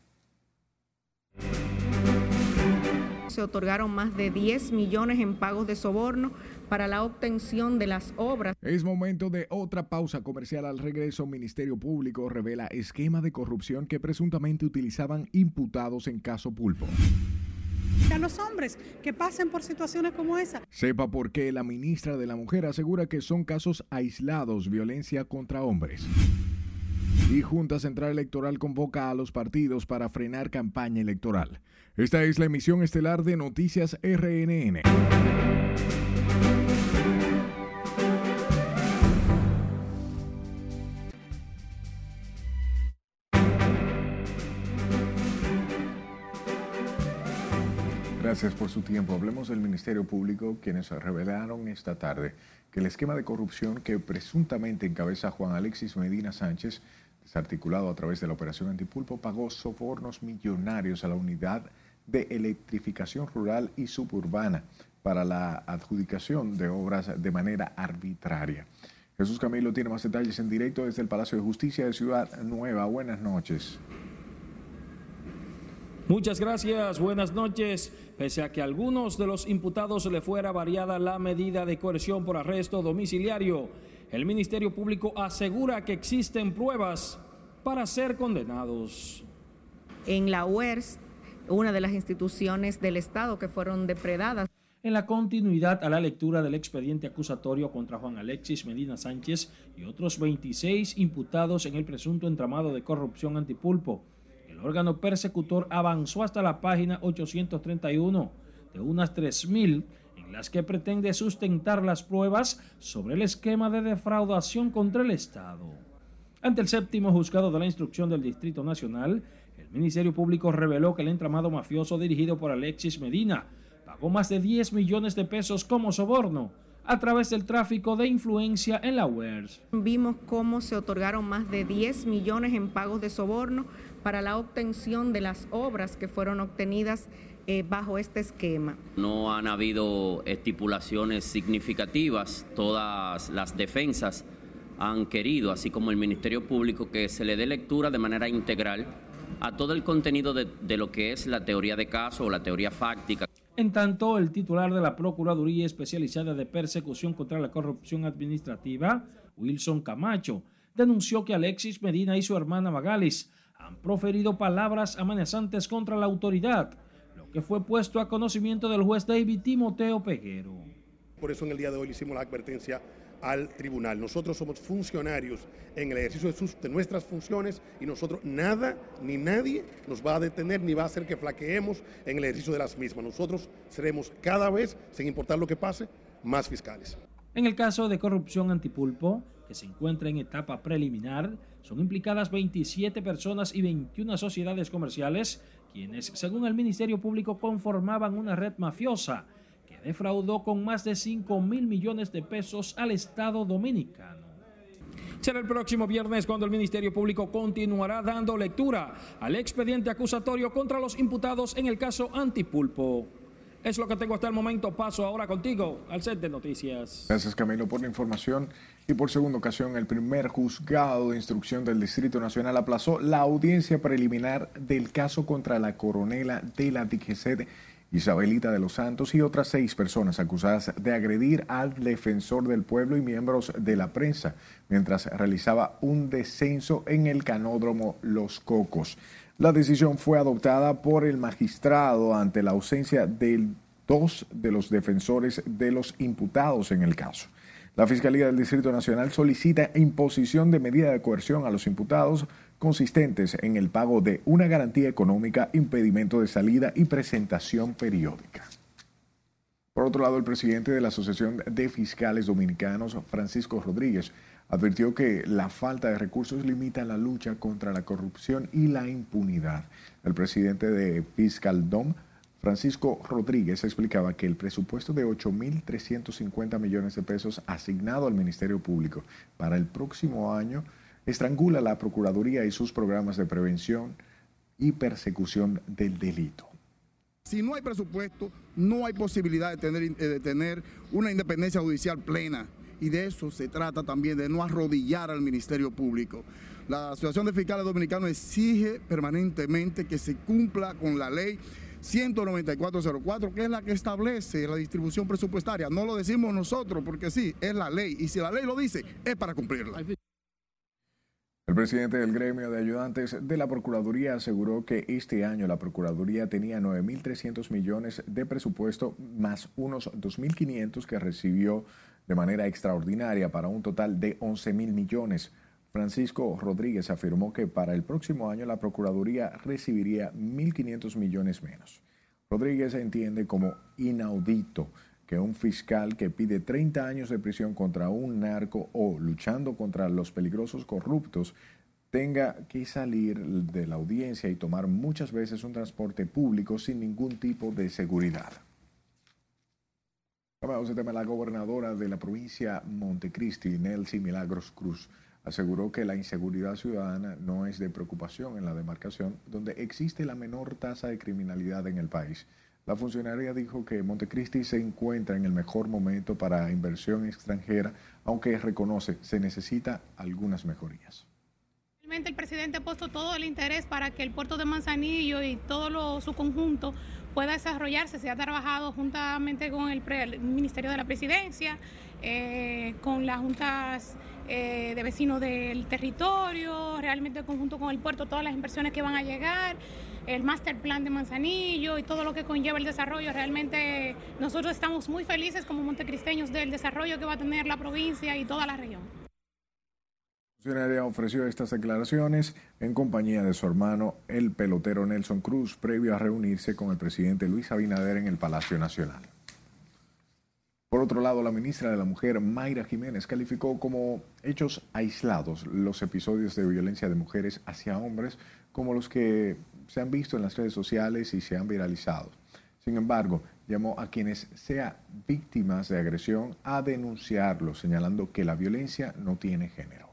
Se otorgaron más de 10 millones en pagos de soborno para la obtención de las obras. Es momento de otra pausa comercial al regreso. Ministerio Público revela esquema de corrupción que presuntamente utilizaban imputados en caso Pulpo. A los hombres que pasen por situaciones como esa. Sepa por qué la ministra de la Mujer asegura que son casos aislados, violencia contra hombres. Y Junta Central Electoral convoca a los partidos para frenar campaña electoral. Esta es la emisión estelar de Noticias RNN. Gracias por su tiempo. Hablemos del Ministerio Público, quienes revelaron esta tarde que el esquema de corrupción que presuntamente encabeza Juan Alexis Medina Sánchez, desarticulado a través de la operación Antipulpo, pagó sobornos millonarios a la unidad de electrificación rural y suburbana para la adjudicación de obras de manera arbitraria. Jesús Camilo tiene más detalles en directo desde el Palacio de Justicia de Ciudad Nueva. Buenas noches. Muchas gracias, buenas noches. Pese a que a algunos de los imputados le fuera variada la medida de coerción por arresto domiciliario, el Ministerio Público asegura que existen pruebas para ser condenados. En la UERS, una de las instituciones del Estado que fueron depredadas. En la continuidad a la lectura del expediente acusatorio contra Juan Alexis Medina Sánchez y otros 26 imputados en el presunto entramado de corrupción antipulpo, el órgano persecutor avanzó hasta la página 831 de unas 3.000 las que pretende sustentar las pruebas sobre el esquema de defraudación contra el Estado. Ante el séptimo juzgado de la instrucción del Distrito Nacional, el Ministerio Público reveló que el entramado mafioso dirigido por Alexis Medina pagó más de 10 millones de pesos como soborno a través del tráfico de influencia en la UERS. Vimos cómo se otorgaron más de 10 millones en pagos de soborno para la obtención de las obras que fueron obtenidas eh, bajo este esquema. No han habido estipulaciones significativas, todas las defensas han querido, así como el Ministerio Público, que se le dé lectura de manera integral a todo el contenido de, de lo que es la teoría de caso o la teoría fáctica. En tanto, el titular de la Procuraduría Especializada de Persecución contra la Corrupción Administrativa, Wilson Camacho, denunció que Alexis Medina y su hermana Magalis han proferido palabras amenazantes contra la autoridad, que fue puesto a conocimiento del juez David Timoteo Peguero. Por eso en el día de hoy hicimos la advertencia al tribunal. Nosotros somos funcionarios en el ejercicio de, sus, de, nuestras funciones y nosotros nada ni nadie nos va a detener ni va a hacer que flaqueemos en el ejercicio de las mismas. Nosotros seremos cada vez, sin importar lo que pase, más fiscales. En el caso de corrupción antipulpo, que se encuentra en etapa preliminar, son implicadas 27 personas y 21 sociedades comerciales, quienes, según el Ministerio Público, conformaban una red mafiosa que defraudó con más de 5 mil millones de pesos al Estado dominicano. Será el próximo viernes cuando el Ministerio Público continuará dando lectura al expediente acusatorio contra los imputados en el caso Antipulpo. Es lo que tengo hasta el momento. Paso ahora contigo al set de noticias. Gracias Camilo por la información. Y por segunda ocasión, el primer juzgado de instrucción del Distrito Nacional aplazó la audiencia preliminar del caso contra la coronela de la DGCD, Isabelita de los Santos, y otras seis personas acusadas de agredir al defensor del pueblo y miembros de la prensa mientras realizaba un descenso en el canódromo Los Cocos. La decisión fue adoptada por el magistrado ante la ausencia de dos de los defensores de los imputados en el caso. La Fiscalía del Distrito Nacional solicita imposición de medida de coerción a los imputados consistentes en el pago de una garantía económica, impedimento de salida y presentación periódica. Por otro lado, el presidente de la Asociación de Fiscales Dominicanos, Francisco Rodríguez, advirtió que la falta de recursos limita la lucha contra la corrupción y la impunidad. El presidente de Fiscaldom, Francisco Rodríguez, explicaba que el presupuesto de 8.350 millones de pesos asignado al Ministerio Público para el próximo año estrangula la Procuraduría y sus programas de prevención y persecución del delito. Si no hay presupuesto, no hay posibilidad de tener, de tener una independencia judicial plena. Y de eso se trata también, de no arrodillar al Ministerio Público. La Asociación de Fiscales Dominicanos exige permanentemente que se cumpla con la ley 19404, que es la que establece la distribución presupuestaria. No lo decimos nosotros porque sí, es la ley. Y si la ley lo dice, es para cumplirla. El presidente del gremio de ayudantes de la Procuraduría aseguró que este año la Procuraduría tenía 9.300 millones de presupuesto más unos 2.500 que recibió de manera extraordinaria para un total de 11.000 millones. Francisco Rodríguez afirmó que para el próximo año la Procuraduría recibiría 1.500 millones menos. Rodríguez entiende como inaudito que un fiscal que pide 30 años de prisión contra un narco o luchando contra los peligrosos corruptos tenga que salir de la audiencia y tomar muchas veces un transporte público sin ningún tipo de seguridad. La gobernadora de la provincia Montecristi, Nelcy Milagros Cruz, aseguró que la inseguridad ciudadana no es de preocupación en la demarcación donde existe la menor tasa de criminalidad en el país la funcionaria dijo que Montecristi se encuentra en el mejor momento para inversión extranjera, aunque reconoce se necesita algunas mejorías. El presidente ha puesto todo el interés para que el puerto de Manzanillo y todo su conjunto pueda desarrollarse. Se ha trabajado juntamente con el, Ministerio de la Presidencia, eh, con las juntas eh, de vecinos del territorio, realmente en conjunto con el puerto, todas las inversiones que van a llegar el master plan de Manzanillo y todo lo que conlleva el desarrollo. Realmente nosotros estamos muy felices como montecristeños del desarrollo que va a tener la provincia y toda la región. Funcionaria ofreció estas declaraciones en compañía de su hermano, el pelotero Nelson Cruz, previo a reunirse con el presidente Luis Abinader en el Palacio Nacional. Por otro lado, la ministra de la Mujer, Mayra Jiménez, calificó como hechos aislados los episodios de violencia de mujeres hacia hombres como los que se han visto en las redes sociales y se han viralizado. Sin embargo, llamó a quienes sean víctimas de agresión a denunciarlo, señalando que la violencia no tiene género.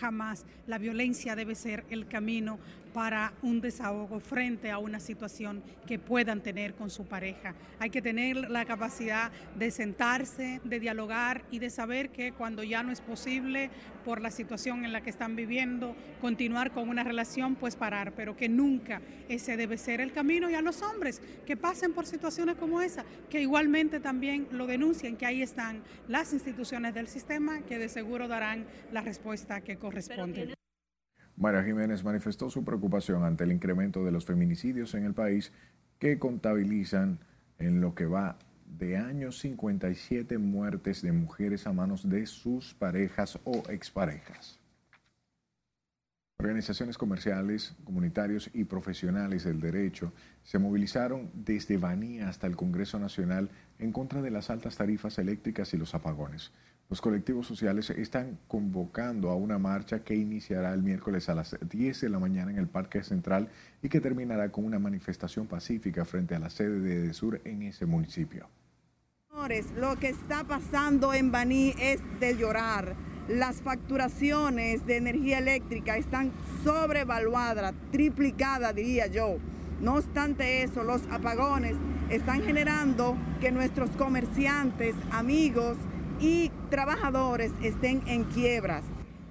Jamás. La violencia debe ser el camino para un desahogo frente a una situación que puedan tener con su pareja. Hay que tener la capacidad de sentarse, de dialogar y de saber que cuando ya no es posible por la situación en la que están viviendo continuar con una relación, pues parar, pero que nunca ese debe ser el camino y a los hombres que pasen por situaciones como esa, que igualmente también lo denuncien, que ahí están las instituciones del sistema que de seguro darán la respuesta que corresponde. María Jiménez manifestó su preocupación ante el incremento de los feminicidios en el país que contabilizan en lo que va de años 57 muertes de mujeres a manos de sus parejas o exparejas. Organizaciones comerciales, comunitarios y profesionales del derecho se movilizaron desde Baní hasta el Congreso Nacional en contra de las altas tarifas eléctricas y los apagones. Los colectivos sociales están convocando a una marcha que iniciará el miércoles a las 10 de la mañana en el Parque Central y que terminará con una manifestación pacífica frente a la sede de EDESUR en ese municipio. Señores, lo que está pasando en Baní es de llorar. Las facturaciones de energía eléctrica están sobrevaluadas, triplicadas diría yo. No obstante eso, los apagones están generando que nuestros comerciantes, amigos, y trabajadores estén en quiebras.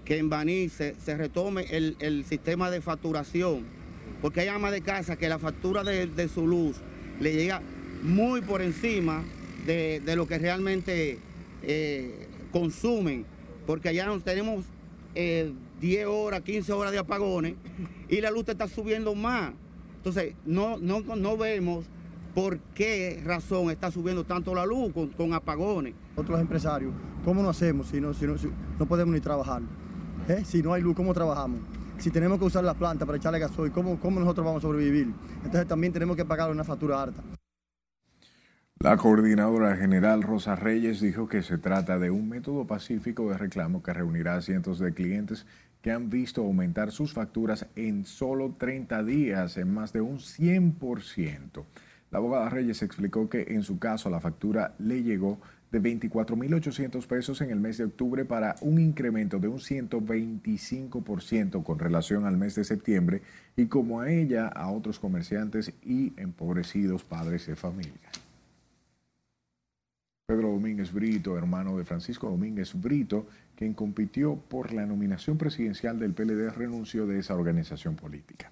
Que en Baní se, retome el, sistema de facturación, porque hay amas de casa que la factura de, su luz le llega muy por encima de, lo que realmente eh, consumen, porque allá tenemos eh, 10 horas, 15 horas de apagones y la luz está subiendo más. Entonces, no, no, no vemos por qué razón está subiendo tanto la luz con, apagones. Otros empresarios, ¿cómo no hacemos si no, si no, no podemos ni trabajar? ¿Eh? Si no hay luz, ¿cómo trabajamos? Si tenemos que usar las plantas para echarle gasoil, ¿cómo, ¿cómo nosotros vamos a sobrevivir? Entonces también tenemos que pagar una factura alta. La coordinadora general Rosa Reyes dijo que se trata de un método pacífico de reclamo que reunirá a cientos de clientes que han visto aumentar sus facturas en solo 30 días en más de un 100%. La abogada Reyes explicó que en su caso la factura le llegó de 24.800 pesos en el mes de octubre para un incremento de un 125% con relación al mes de septiembre y como a ella, a otros comerciantes y empobrecidos padres de familia. Pedro Domínguez Brito, hermano de Francisco Domínguez Brito, quien compitió por la nominación presidencial del PLD, renunció de esa organización política.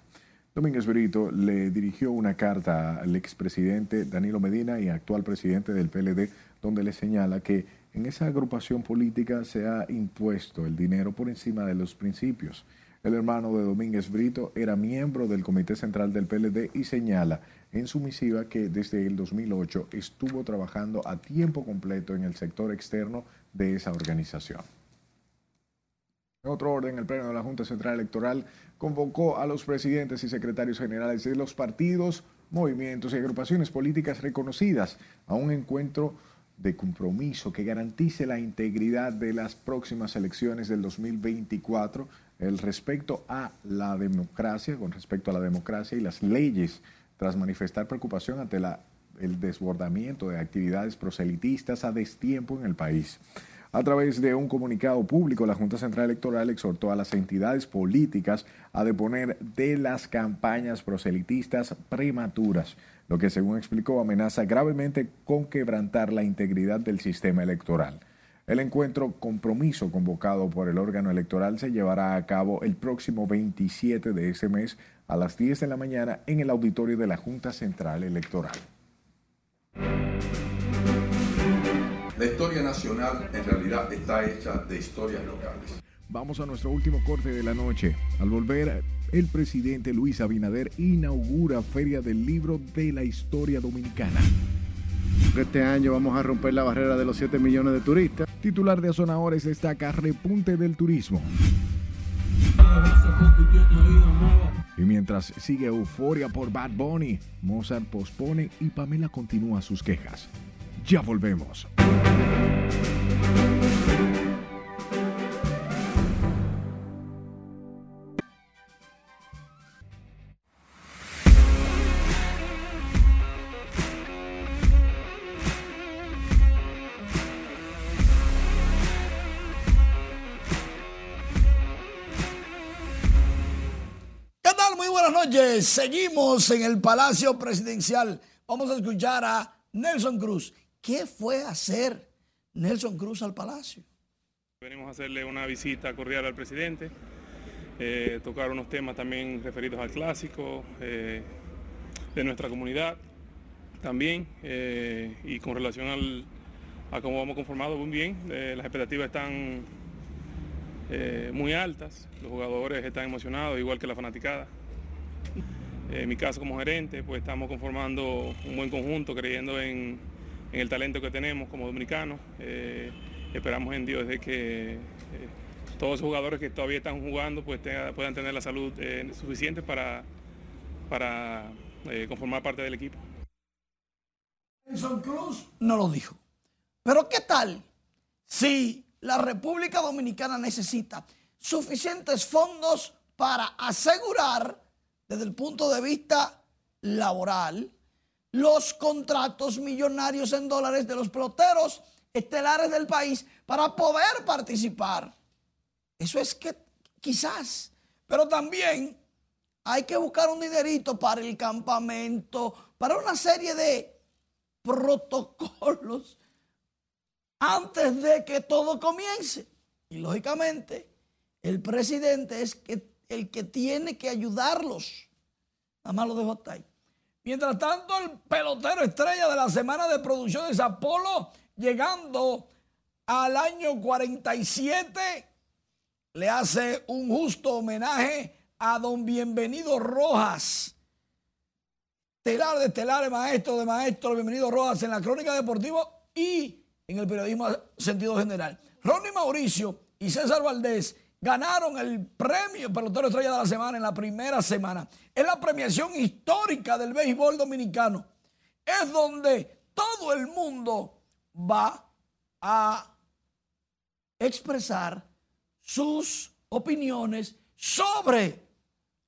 Domínguez Brito le dirigió una carta al expresidente Danilo Medina y actual presidente del PLD, donde le señala que en esa agrupación política se ha impuesto el dinero por encima de los principios. El hermano de Domínguez Brito era miembro del Comité Central del PLD y señala en su misiva que desde el 2008 estuvo trabajando a tiempo completo en el sector externo de esa organización. En otro orden, el Pleno de la Junta Central Electoral convocó a los presidentes y secretarios generales de los partidos, movimientos y agrupaciones políticas reconocidas a un encuentro de compromiso que garantice la integridad de las próximas elecciones del 2024 el respecto a la democracia, con respecto a la democracia y las leyes tras manifestar preocupación ante la, el desbordamiento de actividades proselitistas a destiempo en el país. A través de un comunicado público, la Junta Central Electoral exhortó a las entidades políticas a deponer de las campañas proselitistas prematuras, lo que según explicó amenaza gravemente con quebrantar la integridad del sistema electoral. El encuentro compromiso convocado por el órgano electoral se llevará a cabo el próximo 27 de ese mes a las 10 de la mañana en el auditorio de la Junta Central Electoral. La historia nacional en realidad está hecha de historias locales. Vamos a nuestro último corte de la noche. Al volver, el presidente Luis Abinader inaugura Feria del Libro de la Historia Dominicana. Este año vamos a romper la barrera de los 7 millones de turistas. Titular de Azonadores destaca repunte del turismo. Y mientras sigue euforia por Bad Bunny, Mozart pospone y Pamela continúa sus quejas. Ya volvemos. Seguimos en el Palacio Presidencial. Vamos a escuchar a Nelson Cruz. ¿Qué fue hacer Nelson Cruz al Palacio? Venimos a hacerle una visita cordial al presidente, eh, tocar unos temas también referidos al clásico eh, de nuestra comunidad también eh, y con relación al, a cómo vamos conformados muy bien. las expectativas están muy altas, los jugadores están emocionados, igual que la fanaticada. En mi caso como gerente, pues estamos conformando un buen conjunto, creyendo en, el talento que tenemos como dominicanos. Eh, esperamos en Dios de que eh, todos los jugadores que todavía están jugando pues puedan tener la salud eh, suficiente para, para conformar parte del equipo. Nelson Cruz no lo dijo. Pero ¿qué tal si la República Dominicana necesita suficientes fondos para asegurar desde el punto de vista laboral los contratos millonarios en dólares de los peloteros estelares del país para poder participar. Eso es que quizás, pero también hay que buscar un dinerito para el campamento, para una serie de protocolos antes de que todo comience. Y lógicamente, el presidente es que el que tiene que ayudarlos. Nada más lo dejo hasta ahí. Mientras tanto, el pelotero estrella de la semana de producciones Apolo, llegando al año 47, le hace un justo homenaje a don Bienvenido Rojas, telar de telares, maestro de maestro, Bienvenido Rojas en la crónica deportiva y en el periodismo sentido general. Ronnie Mauricio y César Valdés ganaron el premio pelotero estrella de la semana en la primera semana. Es la premiación histórica del béisbol dominicano. Es donde todo el mundo va a expresar sus opiniones sobre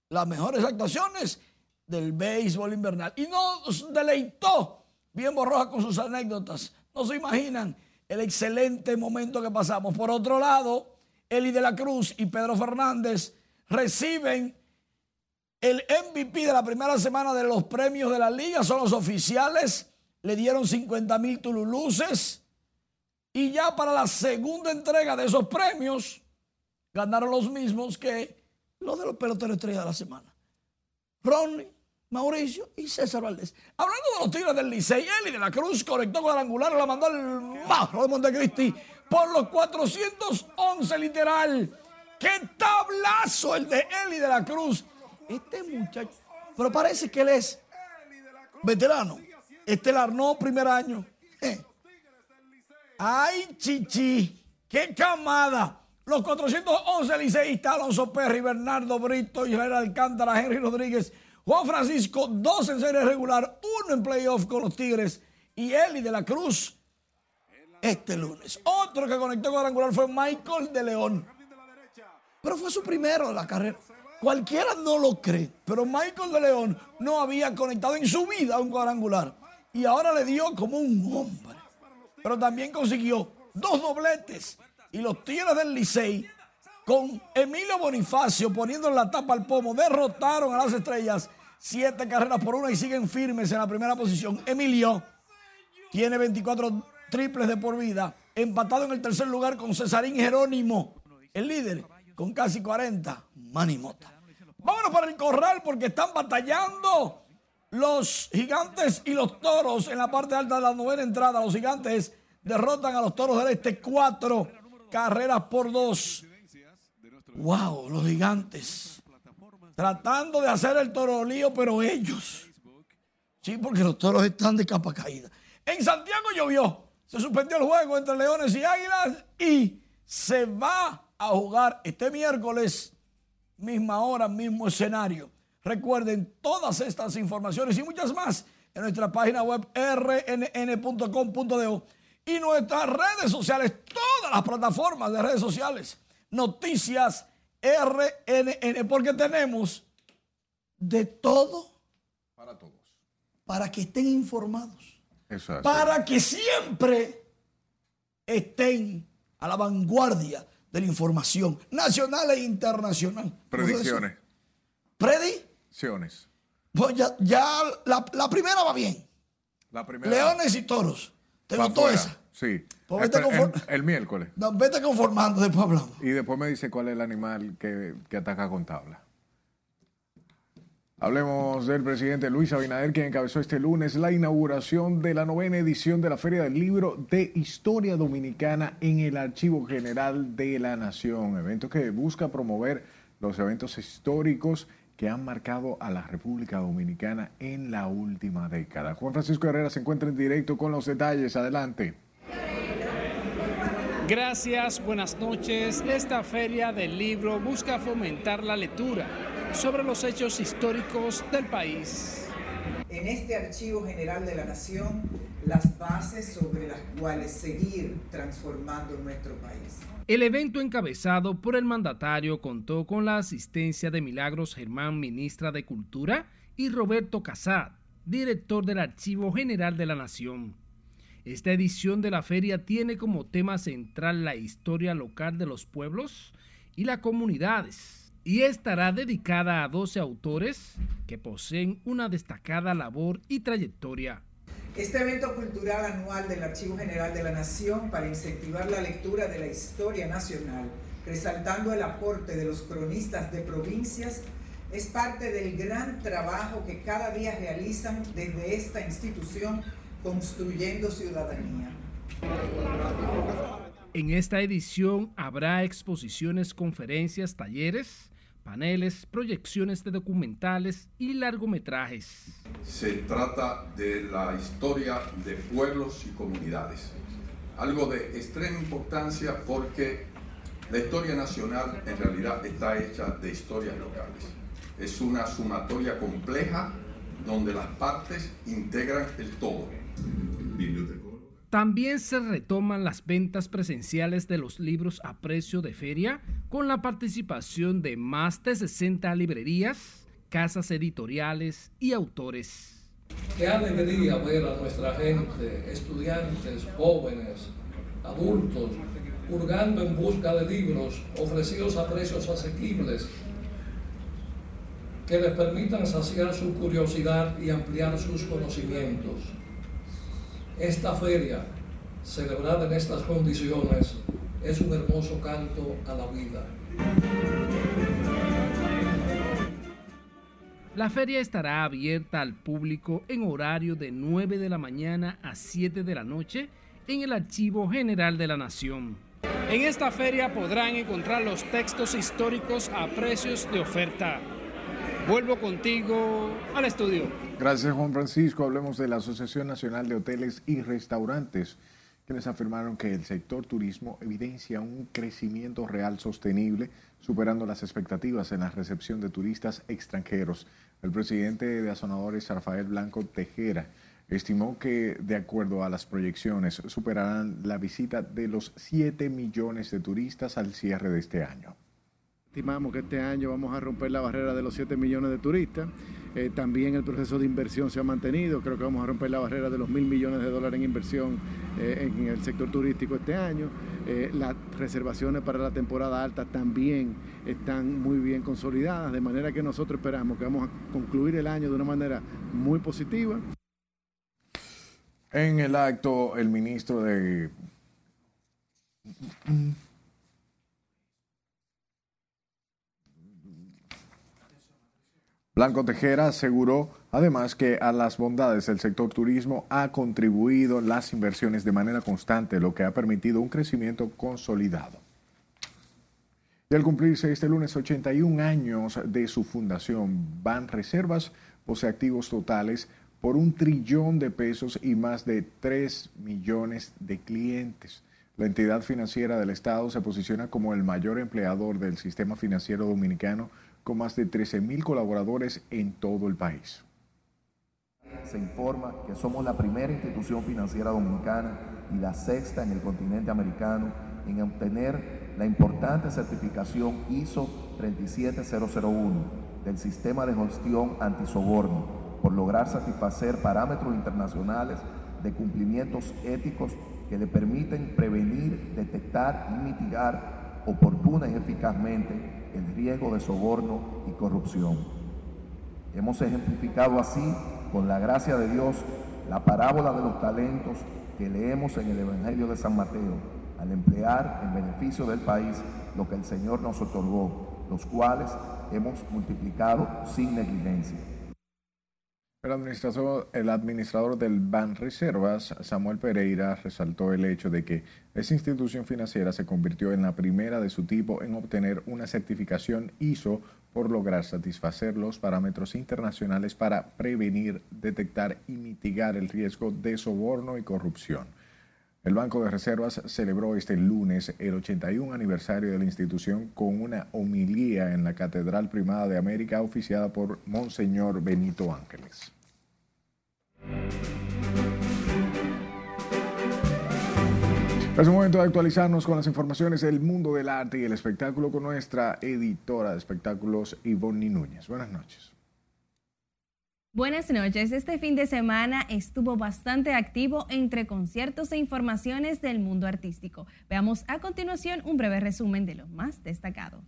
las mejores actuaciones del béisbol invernal. Y nos deleitó bien borroja con sus anécdotas. No se imaginan el excelente momento que pasamos. Por otro lado, Eli de la Cruz y Pedro Fernández reciben el MVP de la primera semana de los premios de la liga. Son los oficiales. Le dieron 50 mil tululuces. Y ya para la segunda entrega de esos premios, ganaron los mismos que los de los peloteros estrellas de la semana. Ronnie, Mauricio y César Valdés. Hablando de los Tigres del Licey, Eli de la Cruz conectó con el angular la mandó al bajo de Montecristi por los 411 literal. ¡Qué tablazo el de Eli de la Cruz! Este muchacho, pero parece que él es veterano. Estelar, no primer año. ¡Ay, chichi! ¡Qué camada! Los 411 liceístas, Alonso Perry, Bernardo Brito, Israel Alcántara, Henry Rodríguez, Juan Francisco, dos en serie regular, uno en playoff con los Tigres y Eli de la Cruz este lunes. Otro que conectó con angular fue Michael de León. Pero fue su primero de la carrera. Cualquiera no lo cree, pero Michael de León no había conectado en su vida un cuadrangular. Y ahora le dio como un hombre. Pero también consiguió dos dobletes y los Tigres del Licey, con Emilio Bonifacio poniendo la tapa al pomo, derrotaron a las estrellas siete carreras por una y siguen firmes en la primera posición. Emilio tiene 24 triples de por vida, empatado en el tercer lugar con Cesarín Jerónimo, el líder, con casi 40, Manimota. Vámonos para el corral porque están batallando los gigantes y los toros en la parte alta de la novena entrada. Los gigantes derrotan a los toros del este cuatro carreras por dos. Wow, los gigantes. Tratando de hacer el torolío, pero ellos. Sí, porque los toros están de capa caída. En Santiago llovió. Se suspendió el juego entre Leones y Águilas y se va a jugar este miércoles, misma hora, mismo escenario. Recuerden todas estas informaciones y muchas más en nuestra página web rnn.com.do y nuestras redes sociales, todas las plataformas de redes sociales. Noticias RNN, porque tenemos de todo para todos. Para que estén informados. Para que siempre estén a la vanguardia de la información nacional e internacional. Predicciones. Predicciones. Pues ya, ya la, la primera va bien. La primera. Leones y toros. ¿Te gustó esa? Sí. Pues el, miércoles. No, vete conformando, después hablamos. Y después me dice cuál es el animal que, que ataca con tabla. Hablemos del presidente Luis Abinader, quien encabezó este lunes la inauguración de la novena edición de la Feria del Libro de Historia Dominicana en el Archivo General de la Nación, evento que busca promover los eventos históricos que han marcado a la República Dominicana en la última década. Juan Francisco Herrera se encuentra en directo con los detalles. Adelante. Gracias, buenas noches. Esta feria del libro busca fomentar la lectura sobre los hechos históricos del país. En este Archivo General de la Nación, las bases sobre las cuales seguir transformando nuestro país. El evento encabezado por el mandatario contó con la asistencia de Milagros Germán, ministra de Cultura, y Roberto Casat, director del Archivo General de la Nación. Esta edición de la feria tiene como tema central la historia local de los pueblos y las comunidades y estará dedicada a 12 autores que poseen una destacada labor y trayectoria. Este evento cultural anual del Archivo General de la Nación para incentivar la lectura de la historia nacional, resaltando el aporte de los cronistas de provincias, es parte del gran trabajo que cada día realizan desde esta institución construyendo ciudadanía. En esta edición habrá exposiciones, conferencias, talleres, paneles, proyecciones de documentales y largometrajes. Se trata de la historia de pueblos y comunidades. Algo de extrema importancia porque la historia nacional en realidad está hecha de historias locales. Es una sumatoria compleja donde las partes integran el todo. También se retoman las ventas presenciales de los libros a precio de feria con la participación de más de 60 librerías, casas editoriales y autores. Qué alegría ver a nuestra gente, estudiantes, jóvenes, adultos, hurgando en busca de libros ofrecidos a precios asequibles que les permitan saciar su curiosidad y ampliar sus conocimientos. Esta feria, celebrada en estas condiciones, es un hermoso canto a la vida. La feria estará abierta al público en horario de 9 de la mañana a 7 de la noche en el Archivo General de la Nación. En esta feria podrán encontrar los textos históricos a precios de oferta. Vuelvo contigo al estudio. Gracias Juan Francisco. Hablemos de la Asociación Nacional de Hoteles y Restaurantes, quienes afirmaron que el sector turismo evidencia un crecimiento real sostenible, superando las expectativas en la recepción de turistas extranjeros. El presidente de Azonadores, Rafael Blanco Tejera, estimó que, de acuerdo a las proyecciones, superarán la visita de los 7 millones de turistas al cierre de este año. Estimamos que este año vamos a romper la barrera de los 7 millones de turistas. Eh, también el proceso de inversión se ha mantenido. Creo que vamos a romper la barrera de los mil millones de dólares en inversión eh, en el sector turístico este año. Eh, las reservaciones para la temporada alta también están muy bien consolidadas, de manera que nosotros esperamos que vamos a concluir el año de una manera muy positiva. En el acto, el ministro de... Blanco Tejera aseguró además que a las bondades del sector turismo ha contribuido las inversiones de manera constante, lo que ha permitido un crecimiento consolidado. Y al cumplirse este lunes 81 años de su fundación, Ban Reservas posee activos totales por un trillón de pesos y más de 3 millones de clientes. La entidad financiera del Estado se posiciona como el mayor empleador del sistema financiero dominicano con más de 13 mil colaboradores en todo el país. Se informa que somos la primera institución financiera dominicana y la sexta en el continente americano en obtener la importante certificación ISO 37001 del sistema de gestión antisoborno por lograr satisfacer parámetros internacionales de cumplimientos éticos que le permiten prevenir, detectar y mitigar oportuna y eficazmente el riesgo de soborno y corrupción. Hemos ejemplificado así, con la gracia de Dios, la parábola de los talentos que leemos en el Evangelio de San Mateo, al emplear en beneficio del país lo que el Señor nos otorgó, los cuales hemos multiplicado sin negligencia. El administrador, el administrador del Ban Reservas, Samuel Pereira, resaltó el hecho de que esa institución financiera se convirtió en la primera de su tipo en obtener una certificación ISO por lograr satisfacer los parámetros internacionales para prevenir, detectar y mitigar el riesgo de soborno y corrupción. El Banco de Reservas celebró este lunes el 81 aniversario de la institución con una homilía en la Catedral Primada de América oficiada por Monseñor Benito Ángeles. Es momento de actualizarnos con las informaciones del mundo del arte y el espectáculo con nuestra editora de espectáculos, Ivonne Núñez. Buenas noches. Buenas noches. Este fin de semana estuvo bastante activo entre conciertos e informaciones del mundo artístico. Veamos a continuación un breve resumen de lo más destacado.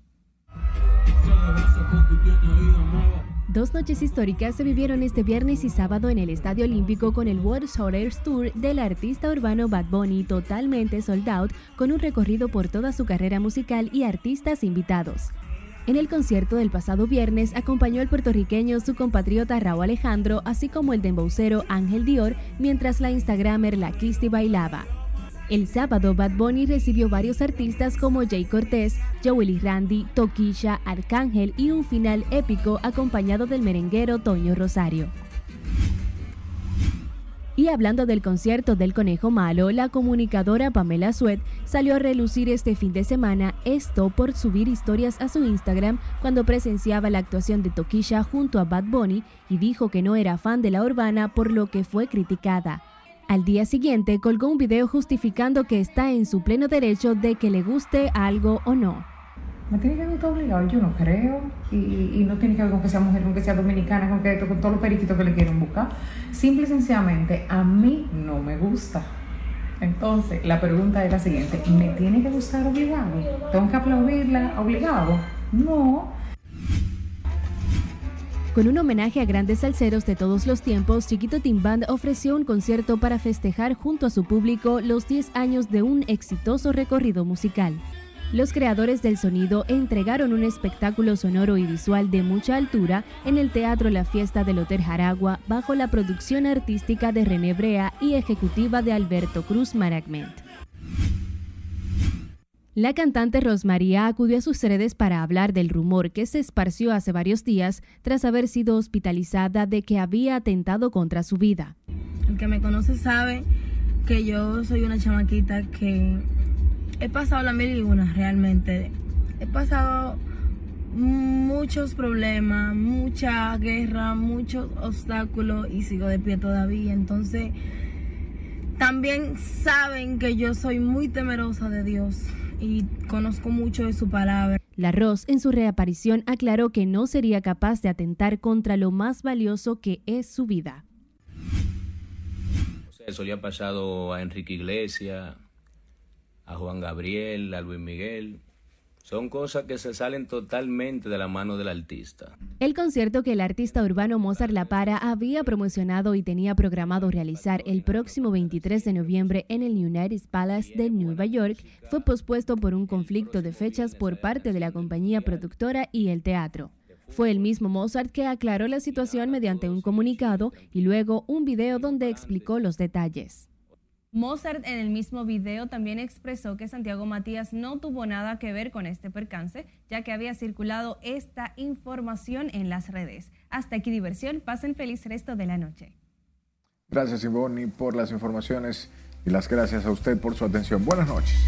Dos noches históricas se vivieron este viernes y sábado en el Estadio Olímpico con el World Shoulders Tour del artista urbano Bad Bunny totalmente sold out con un recorrido por toda su carrera musical y artistas invitados. En el concierto del pasado viernes acompañó al puertorriqueño su compatriota Raúl Alejandro, así como el dembowcero Ángel Dior, mientras la Instagramer La Kisti bailaba. El sábado, Bad Bunny recibió varios artistas como Jay Cortés, Joel Randy, Toquilla, Arcángel y un final épico acompañado del merenguero Toño Rosario. Y hablando del concierto del Conejo Malo, la comunicadora Pamela Suet salió a relucir este fin de semana esto por subir historias a su Instagram cuando presenciaba la actuación de Toquilla junto a Bad Bunny y dijo que no era fan de la urbana por lo que fue criticada. Al día siguiente colgó un video justificando que está en su pleno derecho de que le guste algo o no. Me tiene que gustar obligado, yo no creo. Y, no tiene que ver con que sea mujer, con que sea dominicana, con, que, con todos los periquitos que le quieren buscar. Simple y sencillamente, a mí no me gusta. Entonces, la pregunta es la siguiente: ¿me tiene que gustar obligado? ¿Tengo que aplaudirla obligado? No. Con un homenaje a grandes salseros de todos los tiempos, Chiquito Timband ofreció un concierto para festejar junto a su público los 10 años de un exitoso recorrido musical. Los creadores del sonido entregaron un espectáculo sonoro y visual de mucha altura en el Teatro La Fiesta del Hotel Jaragua bajo la producción artística de René Brea y ejecutiva de Alberto Cruz Management. La cantante Rosmaría acudió a sus redes para hablar del rumor que se esparció hace varios días tras haber sido hospitalizada de que había atentado contra su vida. El que me conoce sabe que yo soy una chamaquita que he pasado la mil y una realmente. He pasado muchos problemas, mucha guerra, muchos obstáculos y sigo de pie todavía. Entonces, también saben que yo soy muy temerosa de Dios y conozco mucho de su palabra. La Ross en su reaparición aclaró que no sería capaz de atentar contra lo más valioso que es su vida. Eso le ha pasado a Enrique Iglesias, a Juan Gabriel, a Luis Miguel. Son cosas que se salen totalmente de la mano del artista. El concierto que el artista urbano Mozart La Para había promocionado y tenía programado realizar el próximo 23 de noviembre en el United Palace de Nueva York fue pospuesto por un conflicto de fechas por parte de la compañía productora y el teatro. Fue el mismo Mozart que aclaró la situación mediante un comunicado y luego un video donde explicó los detalles. Mozart en el mismo video también expresó que Santiago Matías no tuvo nada que ver con este percance, ya que había circulado esta información en las redes. Hasta aquí diversión, pasen feliz resto de la noche. Gracias Ivonne por las informaciones y las gracias a usted por su atención. Buenas noches.